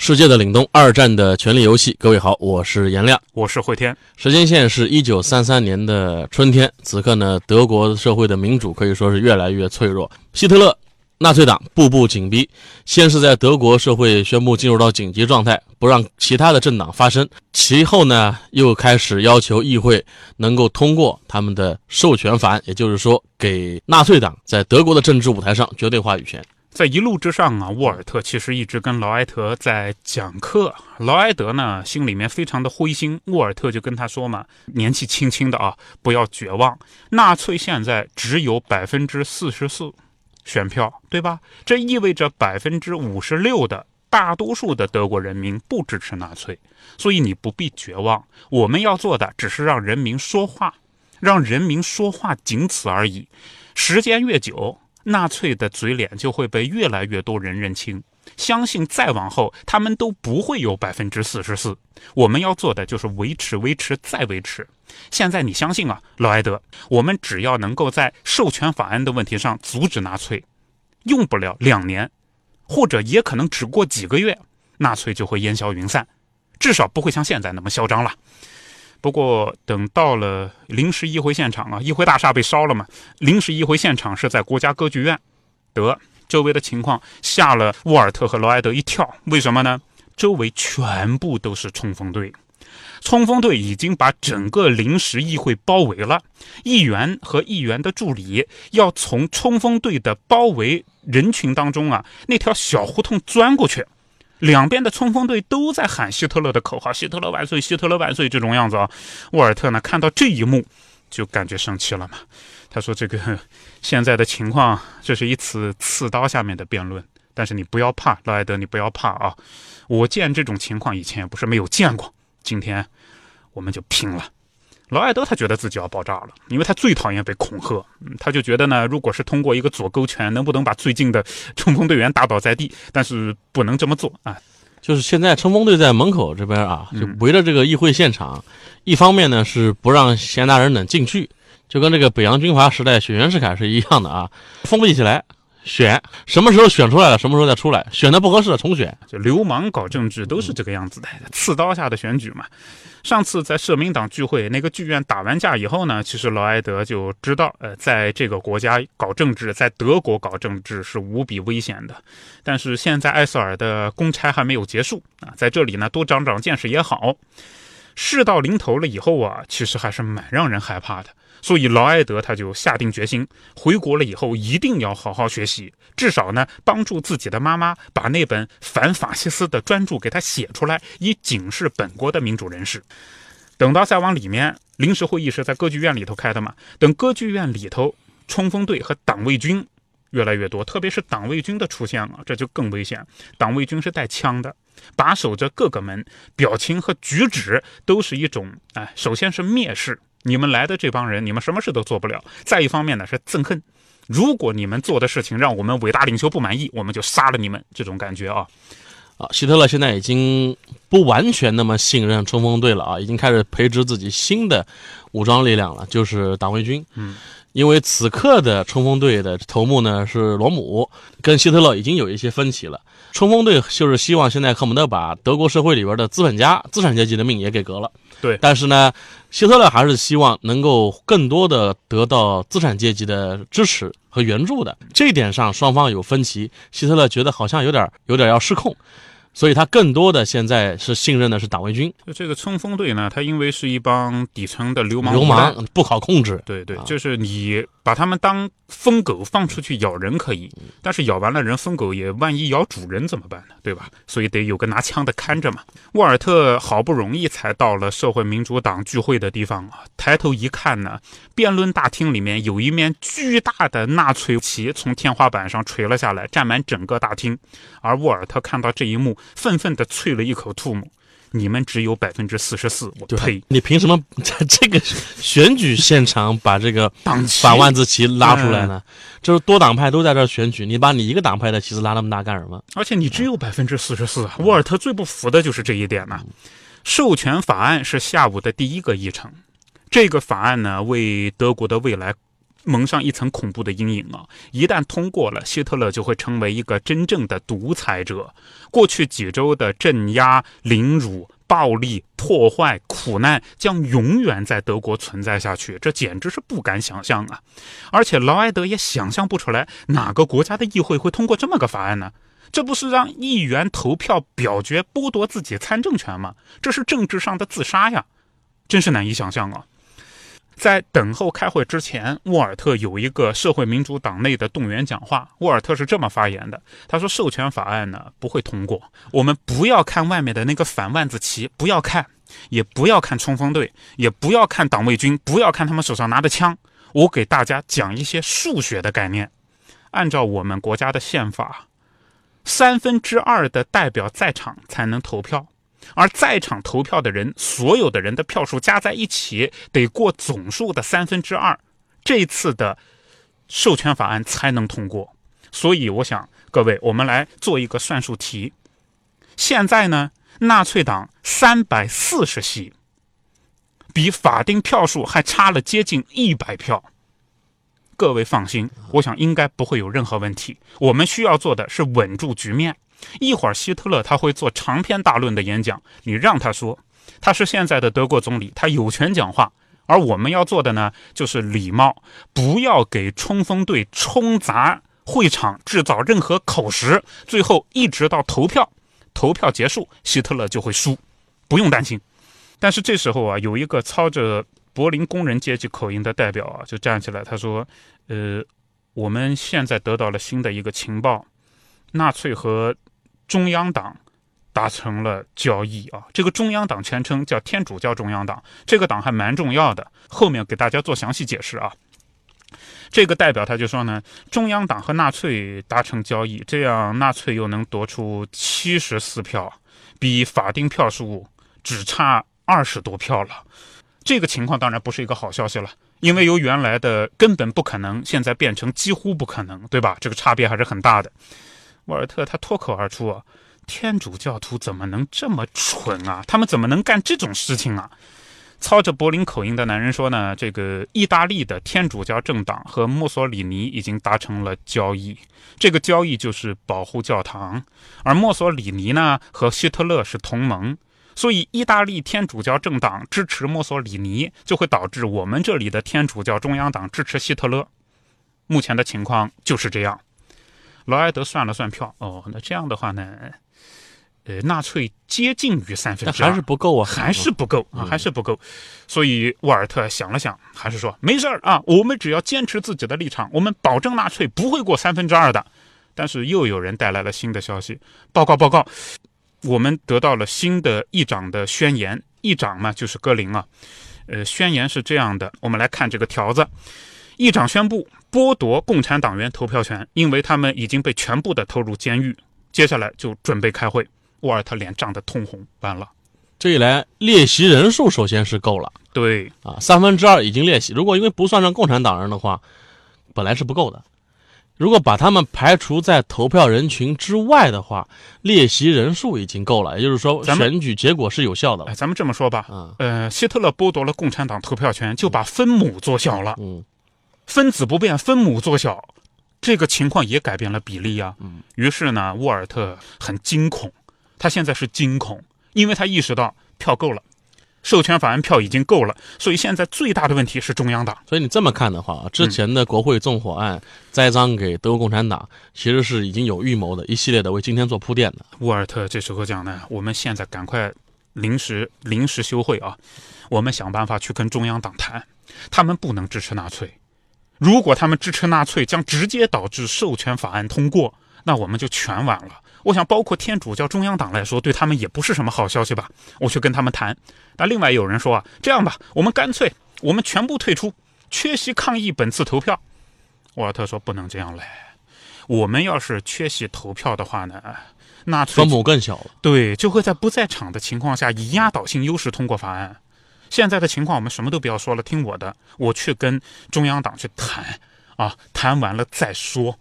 世界的凛冬，二战的权力游戏。各位好，我是颜亮，我是慧天。时间线是一九三三年的春天，此刻呢，德国社会的民主可以说是越来越脆弱。希特勒。纳粹党步步紧逼，先是在德国社会宣布进入到紧急状态，不让其他的政党发声；其后呢，又开始要求议会能够通过他们的授权法案，也就是说，给纳粹党在德国的政治舞台上绝对话语权。在一路之上啊，沃尔特其实一直跟劳埃德在讲课。劳埃德呢，心里面非常的灰心。沃尔特就跟他说嘛：“年纪轻轻的啊，不要绝望。纳粹现在只有百分之四十四。”选票对吧？这意味着百分之五十六的大多数的德国人民不支持纳粹，所以你不必绝望。我们要做的只是让人民说话，让人民说话，仅此而已。时间越久，纳粹的嘴脸就会被越来越多人认清。相信再往后，他们都不会有百分之四十四。我们要做的就是维持、维持、再维持。现在你相信啊，劳埃德，我们只要能够在授权法案的问题上阻止纳粹，用不了两年，或者也可能只过几个月，纳粹就会烟消云散，至少不会像现在那么嚣张了。不过等到了临时议会现场啊，议会大厦被烧了嘛，临时议会现场是在国家歌剧院，得。周围的情况吓了沃尔特和劳埃德一跳，为什么呢？周围全部都是冲锋队，冲锋队已经把整个临时议会包围了。议员和议员的助理要从冲锋队的包围人群当中啊，那条小胡同钻过去。两边的冲锋队都在喊希特勒的口号：“希特勒万岁！希特勒万岁！”这种样子啊。沃尔特呢，看到这一幕，就感觉生气了嘛。他说：“这个现在的情况，这是一次刺刀下面的辩论。但是你不要怕，劳埃德，你不要怕啊！我见这种情况以前也不是没有见过。今天我们就拼了。”劳埃德他觉得自己要爆炸了，因为他最讨厌被恐吓。他就觉得呢，如果是通过一个左勾拳，能不能把最近的 冲锋队员打倒在地？但是不能这么做啊！就是现在冲锋队在门口这边啊，就围着这个议会现场，一方面呢是不让闲杂人等进去。就跟这个北洋军阀时代选袁世凯是一样的啊，封闭起来，选什么时候选出来了，什么时候再出来，选的不合适重选。就流氓搞政治都是这个样子的，刺刀下的选举嘛。上次在社民党聚会那个剧院打完架以后呢，其实劳埃德就知道，呃，在这个国家搞政治，在德国搞政治是无比危险的。但是现在艾瑟尔的公差还没有结束啊，在这里呢多长长见识也好。事到临头了以后啊，其实还是蛮让人害怕的。所以劳埃德他就下定决心，回国了以后一定要好好学习，至少呢帮助自己的妈妈把那本反法西斯的专著给他写出来，以警示本国的民主人士。等到再往里面，临时会议是在歌剧院里头开的嘛？等歌剧院里头冲锋队和党卫军越来越多，特别是党卫军的出现了，这就更危险。党卫军是带枪的，把守着各个门，表情和举止都是一种哎，首先是蔑视。你们来的这帮人，你们什么事都做不了。再一方面呢，是憎恨。如果你们做的事情让我们伟大领袖不满意，我们就杀了你们。这种感觉啊，啊，希特勒现在已经不完全那么信任冲锋队了啊，已经开始培植自己新的武装力量了，就是党卫军。嗯，因为此刻的冲锋队的头目呢是罗姆，跟希特勒已经有一些分歧了。冲锋队就是希望现在恨不得把德国社会里边的资本家、资产阶级的命也给革了。对，但是呢，希特勒还是希望能够更多的得到资产阶级的支持和援助的。这一点上双方有分歧，希特勒觉得好像有点有点要失控。所以他更多的现在是信任的是党卫军。就这个冲锋队呢，他因为是一帮底层的流氓，流氓不好控制。对对，就是你把他们当疯狗放出去咬人可以，但是咬完了人，疯狗也万一咬主人怎么办呢？对吧？所以得有个拿枪的看着嘛。沃尔特好不容易才到了社会民主党聚会的地方啊，抬头一看呢，辩论大厅里面有一面巨大的纳粹旗从天花板上垂了下来，占满整个大厅。而沃尔特看到这一幕。愤愤地啐了一口吐沫，你们只有百分之四十四，我呸！你凭什么在 这个选举现场把这个党旗反万字旗拉出来呢？就是多党派都在这儿选举，你把你一个党派的旗子拉那么大干什么？而且你只有百分之四十四，沃尔特最不服的就是这一点呢。授权法案是下午的第一个议程，这个法案呢，为德国的未来蒙上一层恐怖的阴影啊！一旦通过了，希特勒就会成为一个真正的独裁者。过去几周的镇压、凌辱、暴力、破坏、苦难将永远在德国存在下去，这简直是不敢想象啊！而且劳埃德也想象不出来哪个国家的议会会通过这么个法案呢？这不是让议员投票表决剥夺自己参政权吗？这是政治上的自杀呀！真是难以想象啊！在等候开会之前，沃尔特有一个社会民主党内的动员讲话。沃尔特是这么发言的：“他说，授权法案呢不会通过，我们不要看外面的那个反万字旗，不要看，也不要看冲锋队，也不要看党卫军，不要看他们手上拿的枪。我给大家讲一些数学的概念。按照我们国家的宪法，三分之二的代表在场才能投票。”而在场投票的人，所有的人的票数加在一起得过总数的三分之二，这次的授权法案才能通过。所以，我想各位，我们来做一个算术题。现在呢，纳粹党三百四十席，比法定票数还差了接近一百票。各位放心，我想应该不会有任何问题。我们需要做的是稳住局面。一会儿，希特勒他会做长篇大论的演讲，你让他说，他是现在的德国总理，他有权讲话。而我们要做的呢，就是礼貌，不要给冲锋队冲砸会场，制造任何口实。最后，一直到投票，投票结束，希特勒就会输，不用担心。但是这时候啊，有一个操着柏林工人阶级口音的代表啊，就站起来，他说：“呃，我们现在得到了新的一个情报，纳粹和。”中央党达成了交易啊！这个中央党全称叫天主教中央党，这个党还蛮重要的。后面给大家做详细解释啊。这个代表他就说呢，中央党和纳粹达成交易，这样纳粹又能夺出七十四票，比法定票数只差二十多票了。这个情况当然不是一个好消息了，因为由原来的根本不可能，现在变成几乎不可能，对吧？这个差别还是很大的。沃尔特他脱口而出：“啊，天主教徒怎么能这么蠢啊？他们怎么能干这种事情啊？”操着柏林口音的男人说：“呢，这个意大利的天主教政党和墨索里尼已经达成了交易，这个交易就是保护教堂，而墨索里尼呢和希特勒是同盟，所以意大利天主教政党支持墨索里尼，就会导致我们这里的天主教中央党支持希特勒。目前的情况就是这样。”劳埃德算了算票，哦，那这样的话呢，呃，纳粹接近于三分之二，还是不够啊，还是不够啊，还是不够。所以沃尔特想了想，还是说没事儿啊，我们只要坚持自己的立场，我们保证纳粹不会过三分之二的。但是又有人带来了新的消息，报告报告，我们得到了新的议长的宣言，议长嘛就是戈林啊，呃，宣言是这样的，我们来看这个条子。议长宣布剥夺共产党员投票权，因为他们已经被全部的投入监狱。接下来就准备开会。沃尔特脸涨得通红，完了。这一来，列席人数首先是够了。对啊，三分之二已经列席。如果因为不算上共产党人的话，本来是不够的。如果把他们排除在投票人群之外的话，列席人数已经够了。也就是说，选举结果是有效的。哎，咱们这么说吧，呃，希特勒剥夺了共产党投票权，就把分母做小了。嗯。分子不变，分母缩小，这个情况也改变了比例啊。嗯，于是呢，沃尔特很惊恐，他现在是惊恐，因为他意识到票够了，授权法案票已经够了，所以现在最大的问题是中央党。所以你这么看的话，之前的国会纵火案栽赃给德国共产党，其实是已经有预谋的，一系列的为今天做铺垫的。沃尔特这时候讲呢，我们现在赶快临时临时休会啊，我们想办法去跟中央党谈，他们不能支持纳粹。如果他们支持纳粹，将直接导致授权法案通过，那我们就全完了。我想，包括天主教中央党来说，对他们也不是什么好消息吧？我去跟他们谈。那另外有人说啊，这样吧，我们干脆我们全部退出，缺席抗议本次投票。沃尔特说不能这样嘞，我们要是缺席投票的话呢，纳粹分母更小了。对就会在不在场的情况下以压倒性优势通过法案。现在的情况我们什么都不要说了，听我的，我去跟中央党去谈啊，谈完了再说。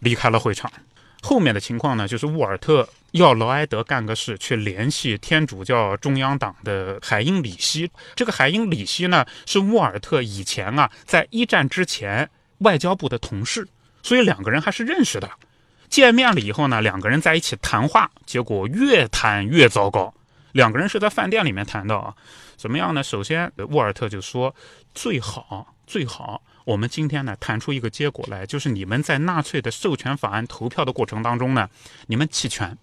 离开了会场。后面的情况呢，就是沃尔特要劳埃德干个事，去联系天主教中央党的海因里希。这个海因里希呢，是沃尔特以前啊，在一战之前外交部的同事，所以两个人还是认识的。见面了以后呢，两个人在一起谈话，结果越谈越糟糕。两个人是在饭店里面谈的啊，怎么样呢？首先，沃尔特就说最好最好。我们今天呢，谈出一个结果来，就是你们在纳粹的授权法案投票的过程当中呢，你们弃权，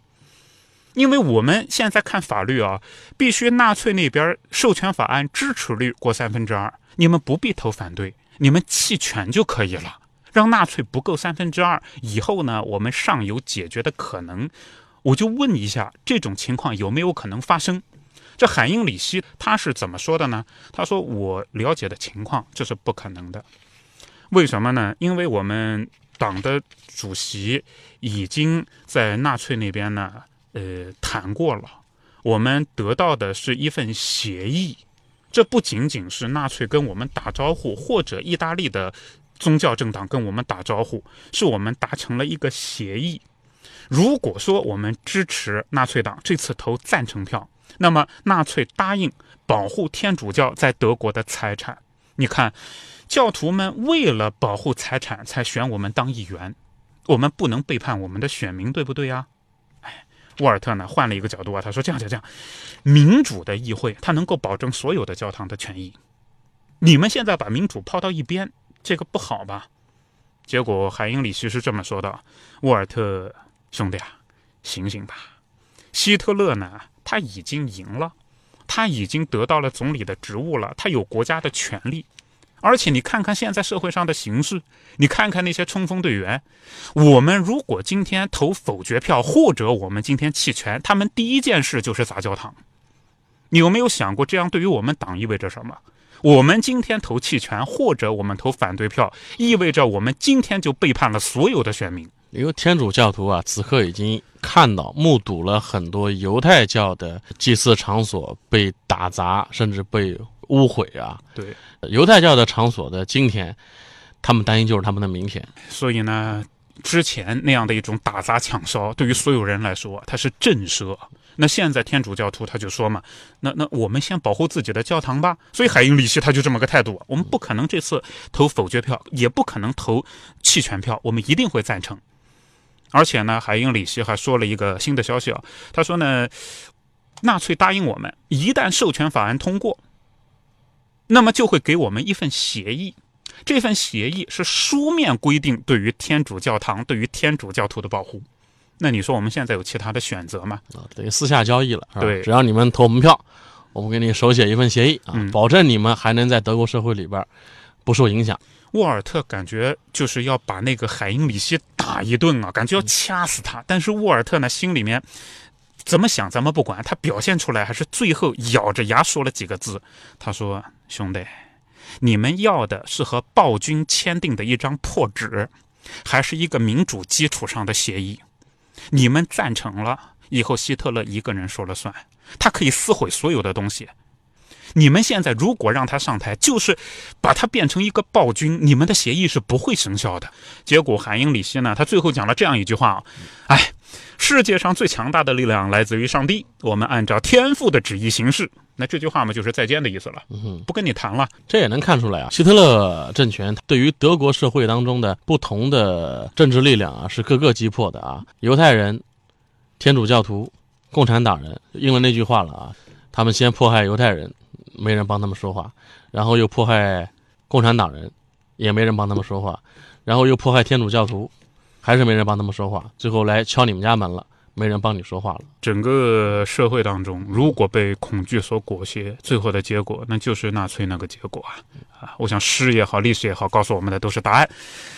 因为我们现在看法律啊，必须纳粹那边授权法案支持率过三分之二，你们不必投反对，你们弃权就可以了，让纳粹不够三分之二，以后呢，我们尚有解决的可能。我就问一下，这种情况有没有可能发生？这海因里希他是怎么说的呢？他说：“我了解的情况，这是不可能的。”为什么呢？因为我们党的主席已经在纳粹那边呢，呃，谈过了。我们得到的是一份协议，这不仅仅是纳粹跟我们打招呼，或者意大利的宗教政党跟我们打招呼，是我们达成了一个协议。如果说我们支持纳粹党这次投赞成票，那么纳粹答应保护天主教在德国的财产。你看。教徒们为了保护财产才选我们当议员，我们不能背叛我们的选民，对不对呀？哎，沃尔特呢换了一个角度啊，他说这样就这样，民主的议会它能够保证所有的教堂的权益，你们现在把民主抛到一边，这个不好吧？结果海因里希是这么说的：沃尔特兄弟啊，醒醒吧！希特勒呢他已经赢了，他已经得到了总理的职务了，他有国家的权利。而且你看看现在社会上的形势，你看看那些冲锋队员，我们如果今天投否决票，或者我们今天弃权，他们第一件事就是砸教堂。你有没有想过，这样对于我们党意味着什么？我们今天投弃权，或者我们投反对票，意味着我们今天就背叛了所有的选民。因为天主教徒啊，此刻已经看到、目睹了很多犹太教的祭祀场所被打砸，甚至被。污毁啊！对，犹太教的场所的今天，他们担心就是他们的明天。所以呢，之前那样的一种打砸抢烧，对于所有人来说，它是震慑。那现在天主教徒他就说嘛，那那我们先保护自己的教堂吧。所以海因里希他就这么个态度，我们不可能这次投否决票，也不可能投弃权票，我们一定会赞成。而且呢，海因里希还说了一个新的消息啊，他说呢，纳粹答应我们，一旦授权法案通过。那么就会给我们一份协议，这份协议是书面规定对于天主教堂、对于天主教徒的保护。那你说我们现在有其他的选择吗？啊，等于私下交易了。对，只要你们投我们票，我们给你手写一份协议啊，保证你们还能在德国社会里边不受影响。沃尔特感觉就是要把那个海因里希打一顿啊，感觉要掐死他。但是沃尔特呢，心里面。怎么想咱们不管，他表现出来还是最后咬着牙说了几个字。他说：“兄弟，你们要的是和暴君签订的一张破纸，还是一个民主基础上的协议？你们赞成了，以后希特勒一个人说了算，他可以撕毁所有的东西。你们现在如果让他上台，就是把他变成一个暴君，你们的协议是不会生效的。结果韩英里希呢，他最后讲了这样一句话啊：，哎。”世界上最强大的力量来自于上帝。我们按照天赋的旨意行事。那这句话嘛，就是再见的意思了。不跟你谈了。这也能看出来啊，希特勒政权对于德国社会当中的不同的政治力量啊，是各个击破的啊。犹太人、天主教徒、共产党人，应了那句话了啊。他们先迫害犹太人，没人帮他们说话；然后又迫害共产党人，也没人帮他们说话；然后又迫害天主教徒。还是没人帮他们说话，最后来敲你们家门了，没人帮你说话了。整个社会当中，如果被恐惧所裹挟，最后的结果那就是纳粹那个结果啊！啊，我想诗也好，历史也好，告诉我们的都是答案。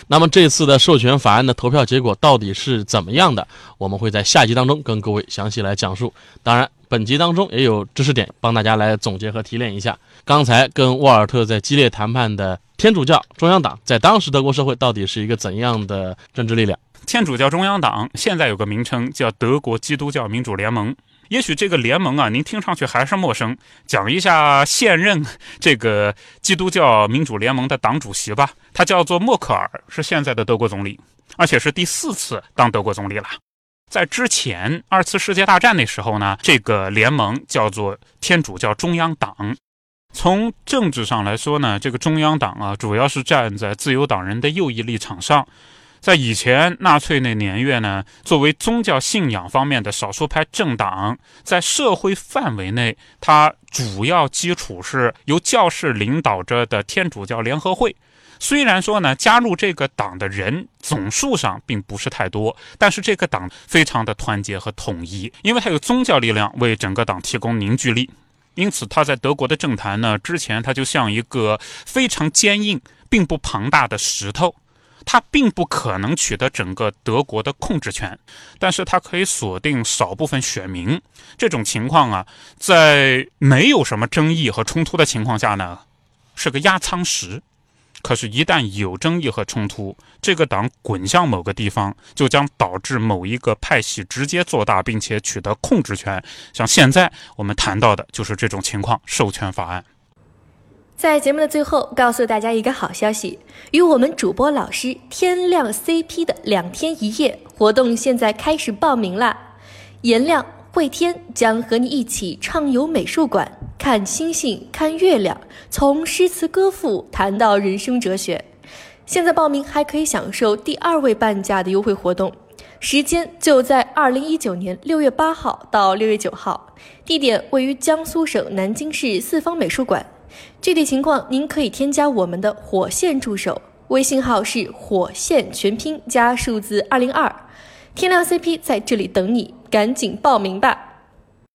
那么这次的授权法案的投票结果到底是怎么样的？我们会在下集当中跟各位详细来讲述。当然，本集当中也有知识点帮大家来总结和提炼一下。刚才跟沃尔特在激烈谈判的。天主教中央党在当时德国社会到底是一个怎样的政治力量？天主教中央党现在有个名称叫德国基督教民主联盟。也许这个联盟啊，您听上去还是陌生。讲一下现任这个基督教民主联盟的党主席吧，他叫做默克尔，是现在的德国总理，而且是第四次当德国总理了。在之前二次世界大战那时候呢，这个联盟叫做天主教中央党。从政治上来说呢，这个中央党啊，主要是站在自由党人的右翼立场上。在以前纳粹那年月呢，作为宗教信仰方面的少数派政党，在社会范围内，它主要基础是由教士领导着的天主教联合会。虽然说呢，加入这个党的人总数上并不是太多，但是这个党非常的团结和统一，因为它有宗教力量为整个党提供凝聚力，因此它在德国的政坛呢，之前它就像一个非常坚硬并不庞大的石头。他并不可能取得整个德国的控制权，但是他可以锁定少部分选民。这种情况啊，在没有什么争议和冲突的情况下呢，是个压舱石。可是，一旦有争议和冲突，这个党滚向某个地方，就将导致某一个派系直接做大，并且取得控制权。像现在我们谈到的就是这种情况——授权法案。在节目的最后，告诉大家一个好消息：与我们主播老师天亮 CP 的两天一夜活动现在开始报名啦！颜亮、慧天将和你一起畅游美术馆，看星星，看月亮，从诗词歌赋谈到人生哲学。现在报名还可以享受第二位半价的优惠活动，时间就在二零一九年六月八号到六月九号，地点位于江苏省南京市四方美术馆。具体情况，您可以添加我们的火线助手，微信号是火线全拼加数字二零二，天亮 CP 在这里等你，赶紧报名吧。